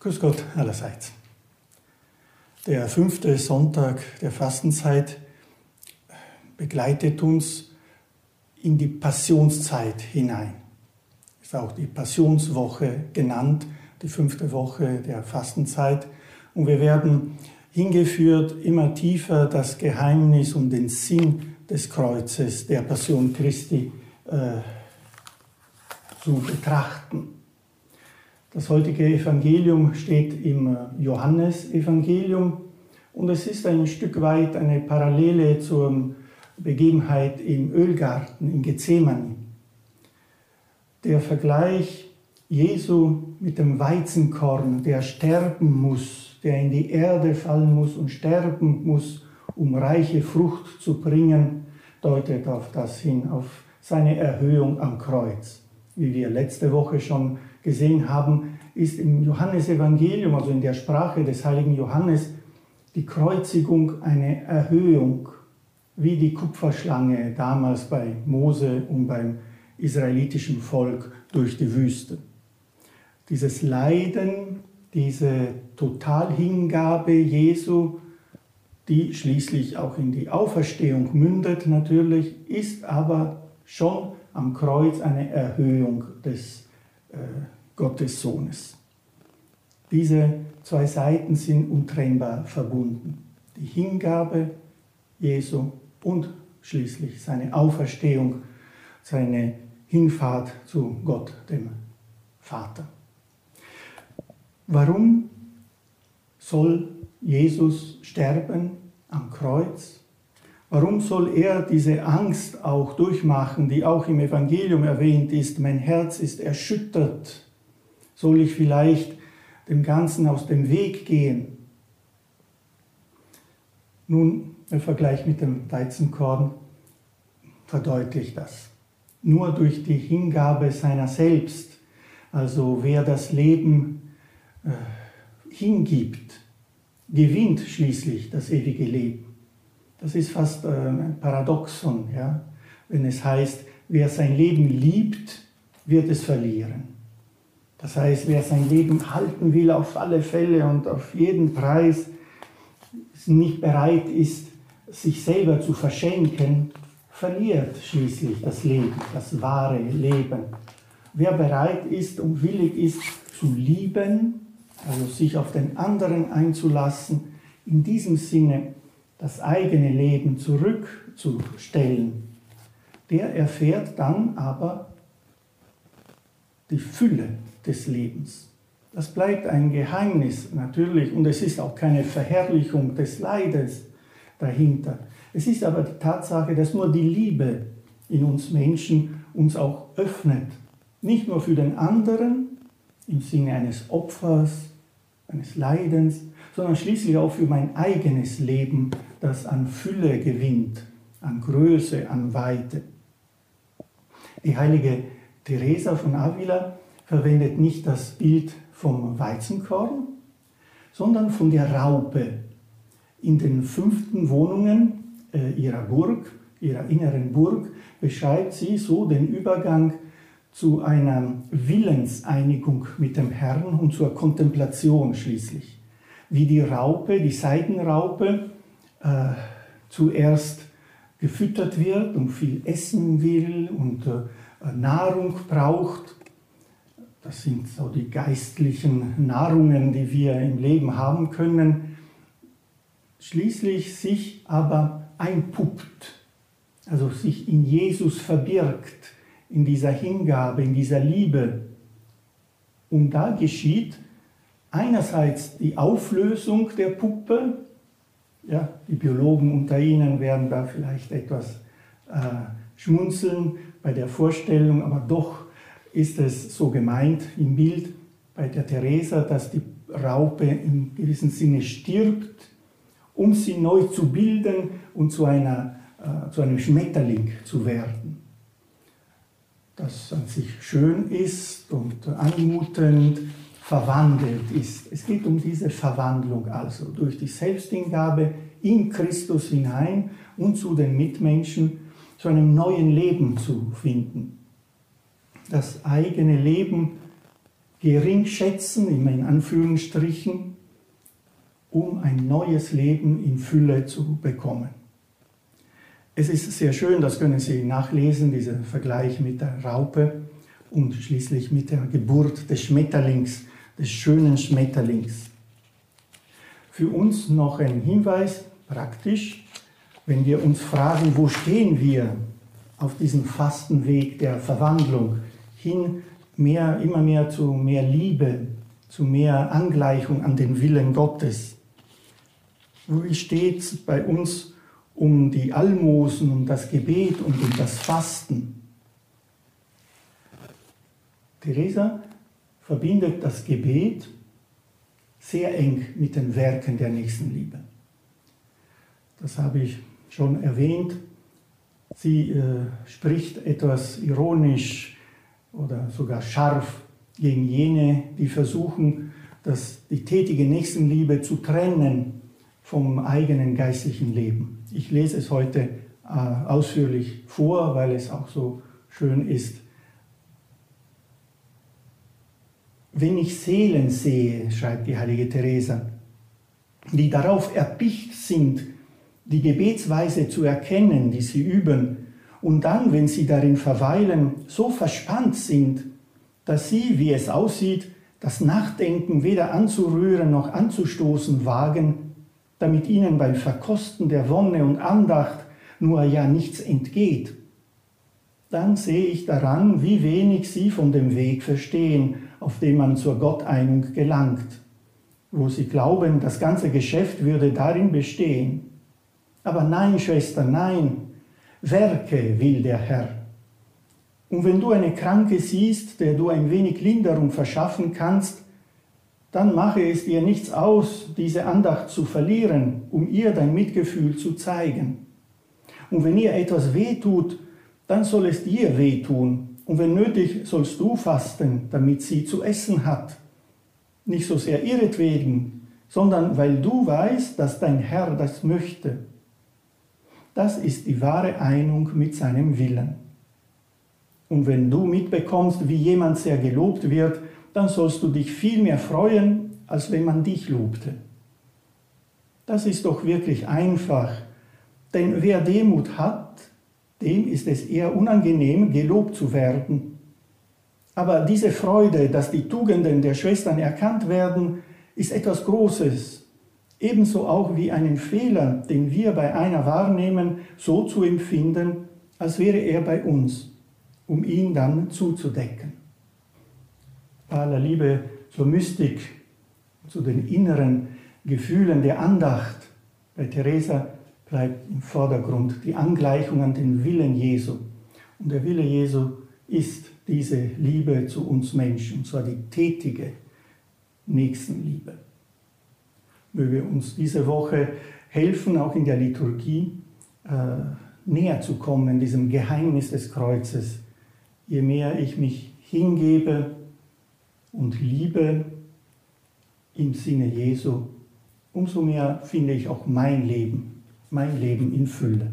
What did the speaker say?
Grüß Gott allerseits. Der fünfte Sonntag der Fastenzeit begleitet uns in die Passionszeit hinein. Ist auch die Passionswoche genannt, die fünfte Woche der Fastenzeit. Und wir werden hingeführt, immer tiefer das Geheimnis und den Sinn des Kreuzes, der Passion Christi äh, zu betrachten. Das heutige Evangelium steht im Johannesevangelium und es ist ein Stück weit eine Parallele zur Begebenheit im Ölgarten in Gethsemane. Der Vergleich Jesu mit dem Weizenkorn, der sterben muss, der in die Erde fallen muss und sterben muss, um reiche Frucht zu bringen, deutet auf das hin, auf seine Erhöhung am Kreuz. Wie wir letzte Woche schon gesehen haben, ist im Johannesevangelium, also in der Sprache des heiligen Johannes, die Kreuzigung eine Erhöhung, wie die Kupferschlange damals bei Mose und beim israelitischen Volk durch die Wüste. Dieses Leiden, diese Totalhingabe Jesu die schließlich auch in die Auferstehung mündet natürlich, ist aber schon am Kreuz eine Erhöhung des äh, Gottessohnes. Diese zwei Seiten sind untrennbar verbunden. Die Hingabe Jesu und schließlich seine Auferstehung, seine Hinfahrt zu Gott, dem Vater. Warum soll Jesus sterben am Kreuz? Warum soll er diese Angst auch durchmachen, die auch im Evangelium erwähnt ist? Mein Herz ist erschüttert. Soll ich vielleicht dem Ganzen aus dem Weg gehen? Nun, der Vergleich mit dem Weizenkorn verdeutlicht das. Nur durch die Hingabe seiner selbst, also wer das Leben äh, hingibt, gewinnt schließlich das ewige Leben. Das ist fast äh, ein Paradoxon, ja? wenn es heißt, wer sein Leben liebt, wird es verlieren. Das heißt, wer sein Leben halten will auf alle Fälle und auf jeden Preis nicht bereit ist, sich selber zu verschenken, verliert schließlich das Leben, das wahre Leben. Wer bereit ist und willig ist zu lieben, also sich auf den anderen einzulassen, in diesem Sinne das eigene Leben zurückzustellen, der erfährt dann aber die Fülle des Lebens. Das bleibt ein Geheimnis natürlich und es ist auch keine Verherrlichung des Leides dahinter. Es ist aber die Tatsache, dass nur die Liebe in uns Menschen uns auch öffnet. Nicht nur für den anderen im Sinne eines Opfers, eines Leidens, sondern schließlich auch für mein eigenes Leben, das an Fülle gewinnt, an Größe, an Weite. Die heilige Teresa von Avila verwendet nicht das Bild vom Weizenkorn, sondern von der Raupe. In den fünften Wohnungen äh, ihrer Burg, ihrer inneren Burg, beschreibt sie so den Übergang zu einer Willenseinigung mit dem Herrn und zur Kontemplation schließlich. Wie die Raupe, die Seidenraupe, äh, zuerst gefüttert wird und viel essen will und äh, Nahrung braucht. Das sind so die geistlichen Nahrungen, die wir im Leben haben können. Schließlich sich aber einpuppt, also sich in Jesus verbirgt in dieser Hingabe, in dieser Liebe. Und da geschieht einerseits die Auflösung der Puppe, ja, die Biologen unter Ihnen werden da vielleicht etwas äh, schmunzeln bei der Vorstellung, aber doch ist es so gemeint im Bild bei der Theresa, dass die Raupe im gewissen Sinne stirbt, um sie neu zu bilden und zu, einer, äh, zu einem Schmetterling zu werden das an sich schön ist und anmutend, verwandelt ist. Es geht um diese Verwandlung also durch die Selbsthingabe in Christus hinein und zu den Mitmenschen, zu einem neuen Leben zu finden. Das eigene Leben gering schätzen, immer in Anführungsstrichen, um ein neues Leben in Fülle zu bekommen. Es ist sehr schön, das können Sie nachlesen, dieser Vergleich mit der Raupe und schließlich mit der Geburt des Schmetterlings, des schönen Schmetterlings. Für uns noch ein Hinweis, praktisch, wenn wir uns fragen, wo stehen wir auf diesem Fastenweg der Verwandlung hin mehr, immer mehr zu mehr Liebe, zu mehr Angleichung an den Willen Gottes. Wie steht es bei uns um die Almosen, um das Gebet und um das Fasten? Theresa verbindet das Gebet sehr eng mit den Werken der Nächstenliebe. Das habe ich schon erwähnt. Sie äh, spricht etwas ironisch oder sogar scharf gegen jene, die versuchen, das, die tätige Nächstenliebe zu trennen vom eigenen geistlichen Leben. Ich lese es heute äh, ausführlich vor, weil es auch so schön ist. Wenn ich Seelen sehe, schreibt die heilige Teresa, die darauf erpicht sind, die Gebetsweise zu erkennen, die sie üben, und dann, wenn sie darin verweilen, so verspannt sind, dass sie, wie es aussieht, das Nachdenken weder anzurühren noch anzustoßen wagen, damit ihnen beim Verkosten der Wonne und Andacht nur ja nichts entgeht, dann sehe ich daran, wie wenig sie von dem Weg verstehen, auf dem man zur Gotteinung gelangt, wo sie glauben, das ganze Geschäft würde darin bestehen. Aber nein, Schwester, nein, Werke will der Herr. Und wenn du eine Kranke siehst, der du ein wenig Linderung verschaffen kannst, dann mache es dir nichts aus, diese Andacht zu verlieren, um ihr dein Mitgefühl zu zeigen. Und wenn ihr etwas wehtut, dann soll es dir wehtun. Und wenn nötig, sollst du fasten, damit sie zu essen hat. Nicht so sehr ihretwegen, sondern weil du weißt, dass dein Herr das möchte. Das ist die wahre Einung mit seinem Willen. Und wenn du mitbekommst, wie jemand sehr gelobt wird, dann sollst du dich viel mehr freuen, als wenn man dich lobte. Das ist doch wirklich einfach, denn wer Demut hat, dem ist es eher unangenehm, gelobt zu werden. Aber diese Freude, dass die Tugenden der Schwestern erkannt werden, ist etwas Großes ebenso auch wie einen Fehler, den wir bei einer wahrnehmen, so zu empfinden, als wäre er bei uns, um ihn dann zuzudecken. Bei aller Liebe zur Mystik, zu den inneren Gefühlen der Andacht, bei Teresa bleibt im Vordergrund die Angleichung an den Willen Jesu. Und der Wille Jesu ist diese Liebe zu uns Menschen, und zwar die tätige Nächstenliebe möge uns diese Woche helfen, auch in der Liturgie äh, näher zu kommen, diesem Geheimnis des Kreuzes. Je mehr ich mich hingebe und liebe im Sinne Jesu, umso mehr finde ich auch mein Leben, mein Leben in Fülle.